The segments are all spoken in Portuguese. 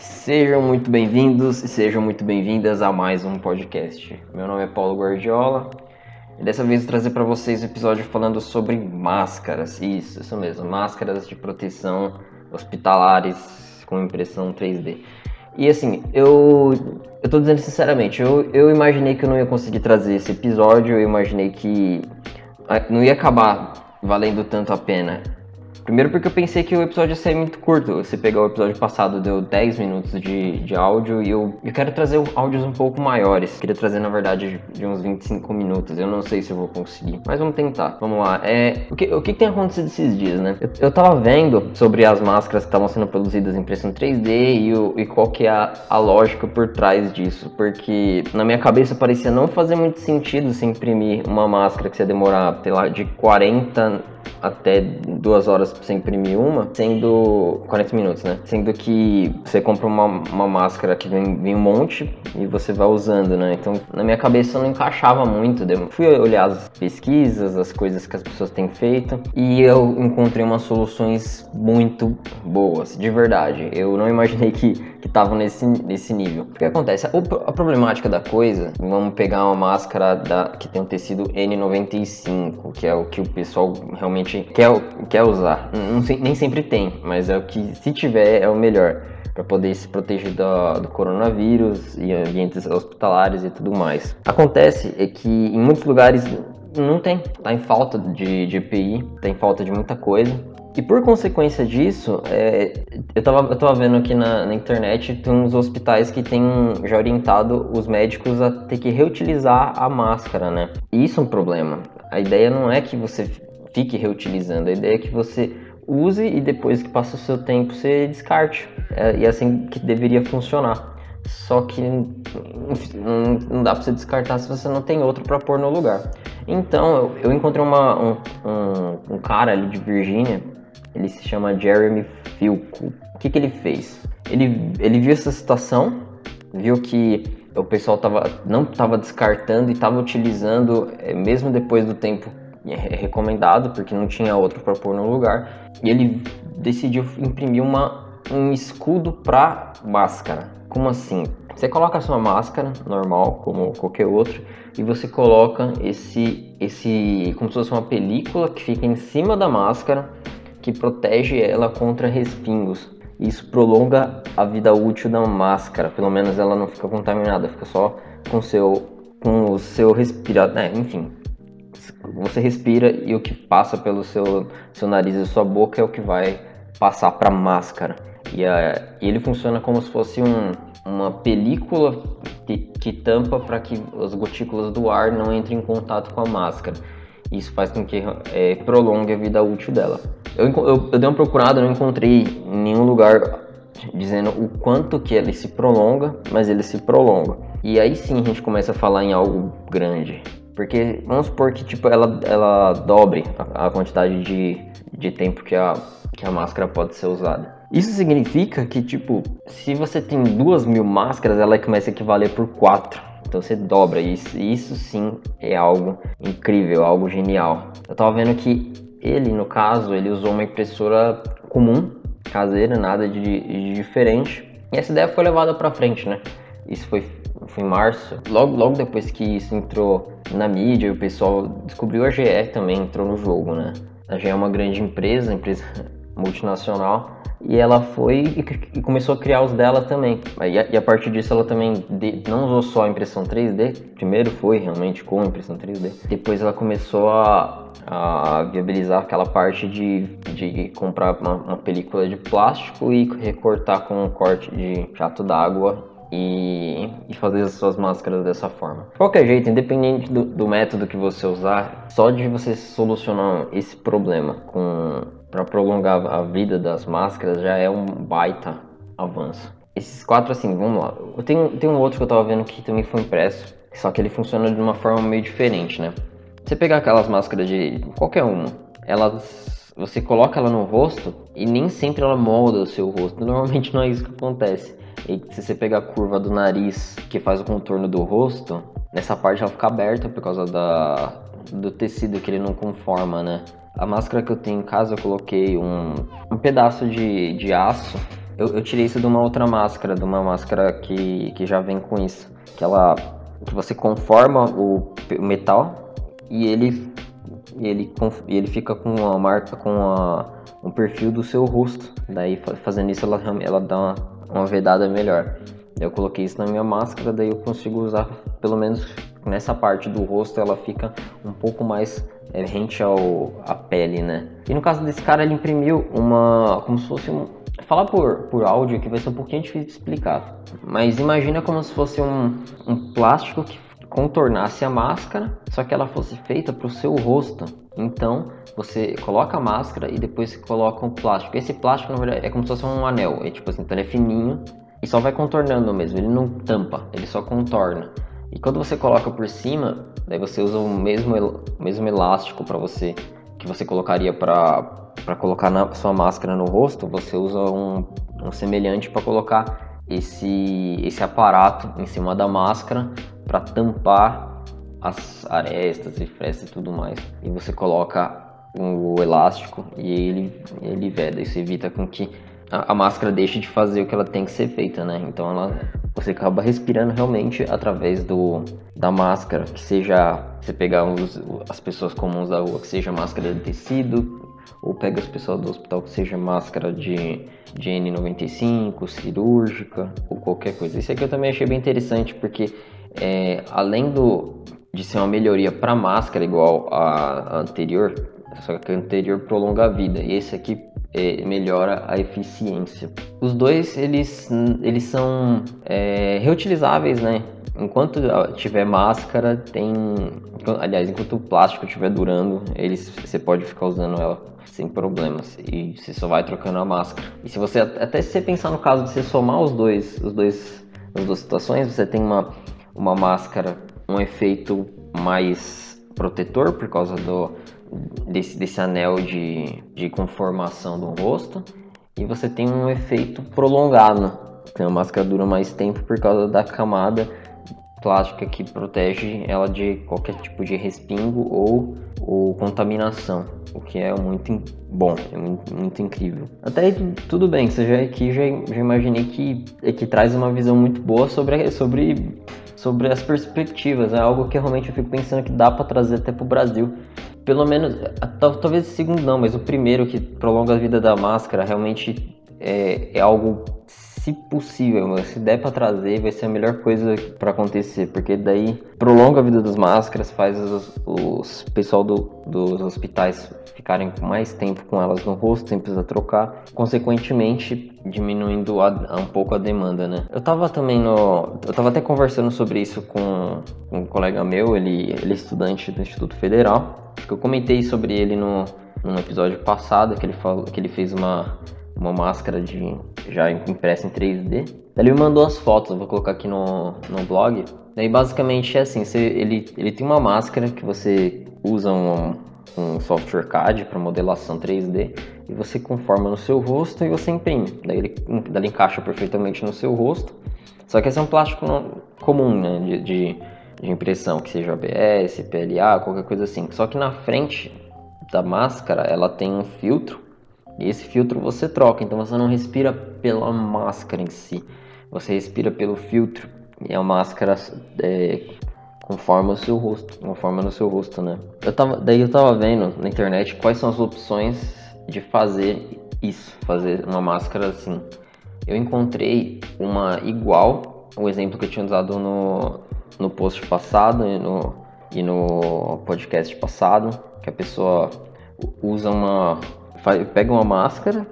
Sejam muito bem-vindos e sejam muito bem-vindas a mais um podcast. Meu nome é Paulo Guardiola e dessa vez vou trazer para vocês um episódio falando sobre máscaras. Isso, isso mesmo, máscaras de proteção hospitalares com impressão 3D. E assim, eu, eu tô dizendo sinceramente, eu, eu imaginei que eu não ia conseguir trazer esse episódio, eu imaginei que ah, não ia acabar valendo tanto a pena. Primeiro porque eu pensei que o episódio ia ser muito curto. Você pegar o episódio passado, deu 10 minutos de, de áudio e eu, eu quero trazer áudios um pouco maiores. Queria trazer, na verdade, de uns 25 minutos. Eu não sei se eu vou conseguir, mas vamos tentar. Vamos lá. É, o, que, o que tem acontecido esses dias, né? Eu, eu tava vendo sobre as máscaras que estavam sendo produzidas em impressão 3D e, o, e qual que é a, a lógica por trás disso. Porque na minha cabeça parecia não fazer muito sentido se imprimir uma máscara que você demorar, sei lá, de 40 até duas horas pra você imprimir uma, sendo 40 minutos, né? Sendo que você compra uma, uma máscara que vem, vem um monte e você vai usando, né? Então, na minha cabeça não encaixava muito. Fui olhar as pesquisas, as coisas que as pessoas têm feito e eu encontrei umas soluções muito boas, de verdade. Eu não imaginei que que estavam nesse, nesse nível. O que acontece? A, problemática da coisa, vamos pegar uma máscara da, que tem um tecido N95, que é o que o pessoal realmente quer, quer usar. Não, nem sempre tem, mas é o que, se tiver, é o melhor para poder se proteger do, do, coronavírus e ambientes hospitalares e tudo mais. Acontece é que em muitos lugares não tem, tá em falta de, de EPI, tá em falta de muita coisa. E por consequência disso, é, eu, tava, eu tava vendo aqui na, na, internet, tem uns hospitais que têm já orientado os médicos a ter que reutilizar a máscara, né? E isso é um problema. A ideia não é que você fique reutilizando, a ideia é que você use e depois que passa o seu tempo você descarte. É, e é assim que deveria funcionar. Só que não, não dá para você descartar se você não tem outro para pôr no lugar. Então eu, eu encontrei uma, um, um, um cara ali de Virgínia ele se chama Jeremy Filco. O que, que ele fez? Ele, ele viu essa situação, viu que o pessoal tava, não estava descartando e estava utilizando, é, mesmo depois do tempo é, recomendado, porque não tinha outro para pôr no lugar, e ele decidiu imprimir uma, um escudo para máscara. Como assim? Você coloca a sua máscara normal, como qualquer outro, e você coloca esse, esse, como se fosse uma película que fica em cima da máscara que protege ela contra respingos. Isso prolonga a vida útil da máscara, pelo menos ela não fica contaminada, fica só com seu com o seu respirador, né? enfim. Você respira e o que passa pelo seu seu nariz e sua boca é o que vai passar para a máscara. E, a, e, ele funciona como se fosse um, uma película que, que tampa para que as gotículas do ar não entrem em contato com a máscara. Isso faz com que é, prolongue a vida útil dela. Eu, eu, eu dei uma procurada, não encontrei nenhum lugar dizendo o quanto que ele se prolonga, mas ele se prolonga. E aí sim a gente começa a falar em algo grande. Porque vamos supor que tipo, ela, ela dobre a, a quantidade de, de tempo que a, que a máscara pode ser usada. Isso significa que, tipo, se você tem duas mil máscaras, ela começa a equivaler por quatro. Então você dobra isso. Isso sim é algo incrível, algo genial. Eu tava vendo que ele, no caso, ele usou uma impressora comum, caseira, nada de, de diferente. E essa ideia foi levada para frente, né? Isso foi, foi em março. Logo, logo depois que isso entrou na mídia, o pessoal descobriu a GE também entrou no jogo, né? A GE é uma grande empresa, empresa multinacional e ela foi e, começou a criar os dela também. E a, partir disso ela também não usou só a impressão 3D, primeiro foi realmente com a impressão 3D, depois ela começou a, a viabilizar aquela parte de, de comprar uma, uma película de plástico e recortar com um corte de jato d'água e, e, fazer as suas máscaras dessa forma. De qualquer jeito, independente do, do método que você usar, só de você solucionar esse problema para prolongar a vida das máscaras já é um baita avanço. Esses quatro, assim, vamos lá. Eu tenho, tenho um outro que eu tava vendo que também foi impresso, só que ele funciona de uma forma meio diferente, né? Você pegar aquelas máscaras de qualquer uma, elas você coloca ela no rosto e nem sempre ela molda o seu rosto. Normalmente não é isso que acontece. E se você pegar a curva do nariz que faz o contorno do rosto, nessa parte ela fica aberta por causa da, do tecido que ele não conforma, né? A máscara que eu tenho em casa eu coloquei um, um pedaço de, de aço Eu, eu tirei isso de uma outra máscara, de uma máscara que, que já vem com isso. Que ela. que você conforma o, o metal e ele. E ele, e ele fica com a marca, com a, um perfil do seu rosto. Daí fazendo isso ela, ela dá uma, uma vedada melhor. Eu coloquei isso na minha máscara, daí eu consigo usar pelo menos nessa parte do rosto ela fica um pouco mais é, rente ao à pele, né? E no caso desse cara ele imprimiu uma como se fosse um falar por, por áudio que vai ser um pouquinho difícil de explicar, mas imagina como se fosse um, um plástico que contornasse a máscara, só que ela fosse feita para o seu rosto. Então você coloca a máscara e depois coloca um plástico. Esse plástico na verdade é como se fosse um anel, é tipo assim, então ele é fininho e só vai contornando mesmo, ele não tampa, ele só contorna. E quando você coloca por cima, daí você usa o mesmo, mesmo elástico para você que você colocaria para colocar na sua máscara no rosto, você usa um, um semelhante para colocar esse esse aparato em cima da máscara para tampar as arestas e frestas e tudo mais. E você coloca o elástico e ele ele veda, isso evita com que a, a máscara deixe de fazer o que ela tem que ser feita, né? Então ela você acaba respirando realmente através do da máscara, que seja você pegar os, as pessoas comuns da rua, que seja máscara de tecido, ou pega as pessoas do hospital que seja máscara de, de N95, cirúrgica ou qualquer coisa. Isso aqui eu também achei bem interessante porque é, além do, de ser uma melhoria para máscara igual a anterior, só que a anterior prolonga a vida e esse aqui é, melhora a eficiência. Os dois eles, eles são é, reutilizáveis, né? Enquanto tiver máscara, tem. Aliás, enquanto o plástico estiver durando, eles, você pode ficar usando ela sem problemas e você só vai trocando a máscara. E se você até se você pensar no caso de você somar os dois, os dois, as duas situações, você tem uma uma máscara, um efeito mais protetor por causa do desse, desse anel de, de conformação do rosto e você tem um efeito prolongado. A máscara dura mais tempo por causa da camada plástica que protege ela de qualquer tipo de respingo ou, ou contaminação, o que é muito bom, é muito, muito incrível. Até aí, tudo bem, você já aqui já, já imaginei que, é que traz uma visão muito boa sobre, sobre, sobre as perspectivas, é algo que realmente eu fico pensando que dá para trazer até para o Brasil pelo menos, talvez o segundo não, mas o primeiro que prolonga a vida da máscara realmente é, é algo, se possível, se der para trazer, vai ser a melhor coisa para acontecer, porque daí prolonga a vida das máscaras, faz os, os pessoal do, dos hospitais ficarem mais tempo com elas no rosto, sem precisar trocar, consequentemente diminuindo a, a um pouco a demanda, né? Eu tava também no, eu tava até conversando sobre isso com, um colega meu, ele, ele é estudante do Instituto Federal Acho que eu comentei sobre ele no, no episódio passado, que ele, falou, que ele fez uma, uma máscara de já impressa em 3D. Ele me mandou as fotos, eu vou colocar aqui no, no blog. Daí basicamente é assim, você, ele, ele tem uma máscara que você usa um, um software CAD para modelação 3D e você conforma no seu rosto e você imprime. Daí ele, daí ele encaixa perfeitamente no seu rosto. Só que esse é um plástico comum, né? De, de de impressão, que seja ABS, PLA, qualquer coisa assim. Só que na frente da máscara ela tem um filtro e esse filtro você troca, então você não respira pela máscara em si, você respira pelo filtro e a máscara é, o seu rosto, conforma no seu rosto, né? Eu tava, daí eu tava vendo na internet quais são as opções de fazer isso, fazer uma máscara assim. Eu encontrei uma igual, o exemplo que eu tinha usado no, no post passado e no, e no podcast passado, que a pessoa usa uma. Pega uma máscara,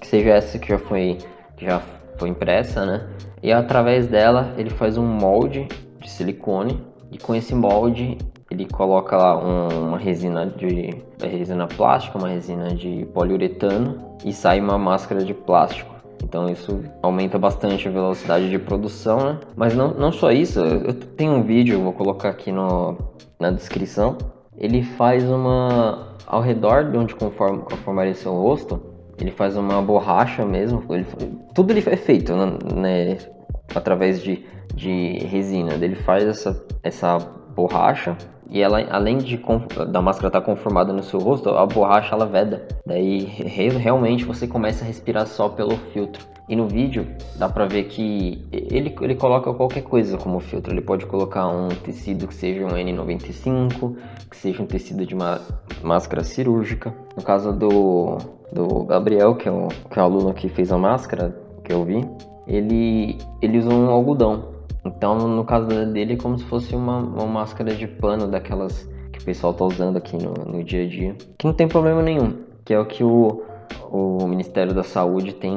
que seja essa que já foi, que já foi impressa, né? E através dela ele faz um molde de silicone e com esse molde ele coloca lá um, uma resina de resina plástica, uma resina de poliuretano e sai uma máscara de plástico. Então isso aumenta bastante a velocidade de produção, né? Mas não, não só isso, eu tenho um vídeo, vou colocar aqui no, na descrição. Ele faz uma. ao redor de onde conforma, conformaria seu rosto, ele faz uma borracha mesmo. Ele, tudo ele é feito, né? através de, de resina. Ele faz essa, essa borracha e ela, além de da máscara estar tá conformada no seu rosto, a borracha ela veda. Daí realmente você começa a respirar só pelo filtro. E no vídeo dá pra ver que ele, ele coloca qualquer coisa como filtro. Ele pode colocar um tecido que seja um N95, que seja um tecido de uma máscara cirúrgica. No caso do, do Gabriel, que é, o, que é o aluno que fez a máscara, que eu vi, ele, ele usou um algodão. Então, no caso dele, é como se fosse uma, uma máscara de pano daquelas que o pessoal tá usando aqui no, no dia a dia. Que não tem problema nenhum, que é o que o, o Ministério da Saúde tem,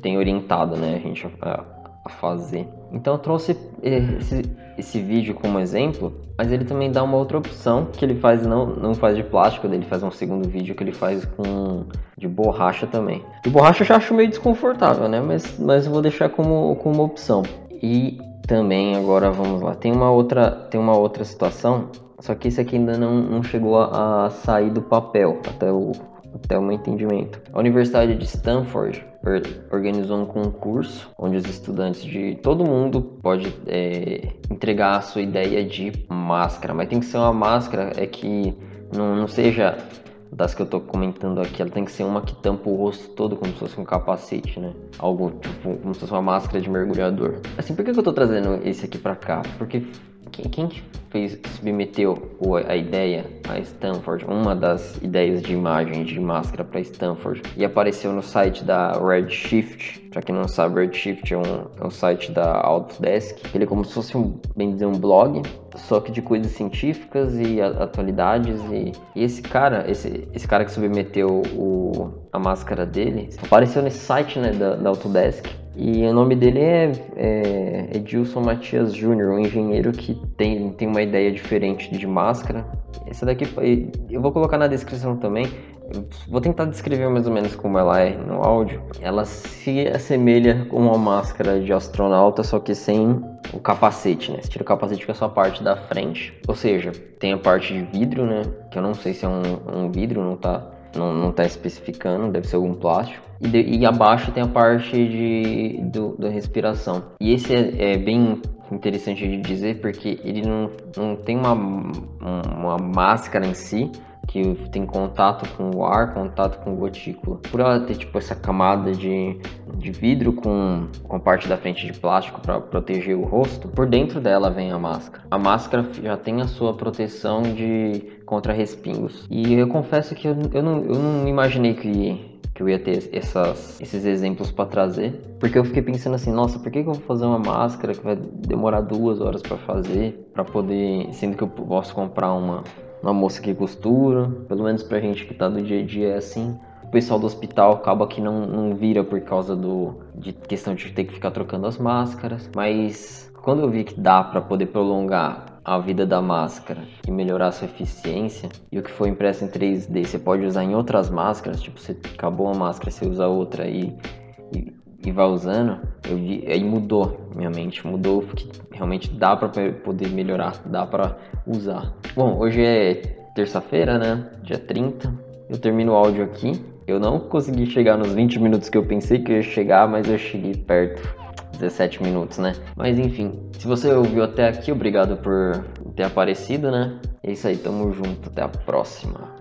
tem orientado né, a gente a, a fazer. Então eu trouxe esse, esse vídeo como exemplo, mas ele também dá uma outra opção que ele faz não, não faz de plástico, ele faz um segundo vídeo que ele faz com de borracha também. De borracha eu já acho meio desconfortável, né? Mas, mas eu vou deixar como, como uma opção. E também agora vamos lá, tem uma outra tem uma outra situação, só que esse aqui ainda não, não chegou a, a sair do papel até o até o meu entendimento. A Universidade de Stanford organizou um concurso onde os estudantes de todo mundo pode é, entregar a sua ideia de máscara, mas tem que ser uma máscara é que não, não seja das que eu tô comentando aqui, ela tem que ser uma que tampa o rosto todo como se fosse um capacete, né? Algo tipo como se fosse uma máscara de mergulhador. Assim, por que, eu tô trazendo esse aqui pra cá? Porque quem, quem fez, submeteu a ideia a Stanford, uma das ideias de imagem de máscara para Stanford, e apareceu no site da Redshift. Para quem não sabe, Redshift é um, é um site da Autodesk. Ele é como se fosse um, bem dizer, um blog, só que de coisas científicas e atualidades. E, e esse cara, esse, esse cara que submeteu o, a máscara dele, apareceu nesse site né, da, da Autodesk. E o nome dele é, é Edilson Matias Júnior, um engenheiro que tem, tem uma ideia diferente de máscara. Essa daqui eu vou colocar na descrição também. vou tentar descrever mais ou menos como ela é no áudio. Ela se assemelha com uma máscara de astronauta, só que sem o capacete, né? Você tira o capacete com a sua parte da frente. Ou seja, tem a parte de vidro, né? Que eu não sei se é um, um vidro, não tá, não, não tá especificando, deve ser algum plástico e, de, e abaixo tem a parte de, do, da respiração. E esse é, é, bem interessante de dizer porque ele não, não tem uma, uma máscara em si, que tem contato com o ar, contato com gotícula. Por ela ter tipo essa camada de, de vidro com, com parte da frente de plástico para proteger o rosto, por dentro dela vem a máscara. A máscara já tem a sua proteção de contra respingos. E eu confesso que eu, eu, não, eu não imaginei que que eu ia ter essas, esses exemplos para trazer. Porque eu fiquei pensando assim, nossa, por que, que eu vou fazer uma máscara que vai demorar duas horas para fazer, para poder, sendo que eu posso comprar uma, uma moça que costura, pelo menos pra gente que tá no dia a dia é assim. O pessoal do hospital acaba que não, não vira por causa do de questão de ter que ficar trocando as máscaras, mas quando eu vi que dá para poder prolongar a vida da máscara e melhorar sua eficiência. E o que foi impresso em 3D você pode usar em outras máscaras, tipo, você acabou uma máscara, você usa outra e, e, e vai usando. Eu, aí mudou minha mente, mudou porque realmente dá para poder melhorar, dá para usar. Bom, hoje é terça-feira, né? Dia 30. Eu termino o áudio aqui. Eu não consegui chegar nos 20 minutos que eu pensei que eu ia chegar, mas eu cheguei perto. 17 minutos, né? Mas enfim, se você ouviu até aqui, obrigado por ter aparecido, né? É isso aí, tamo junto, até a próxima.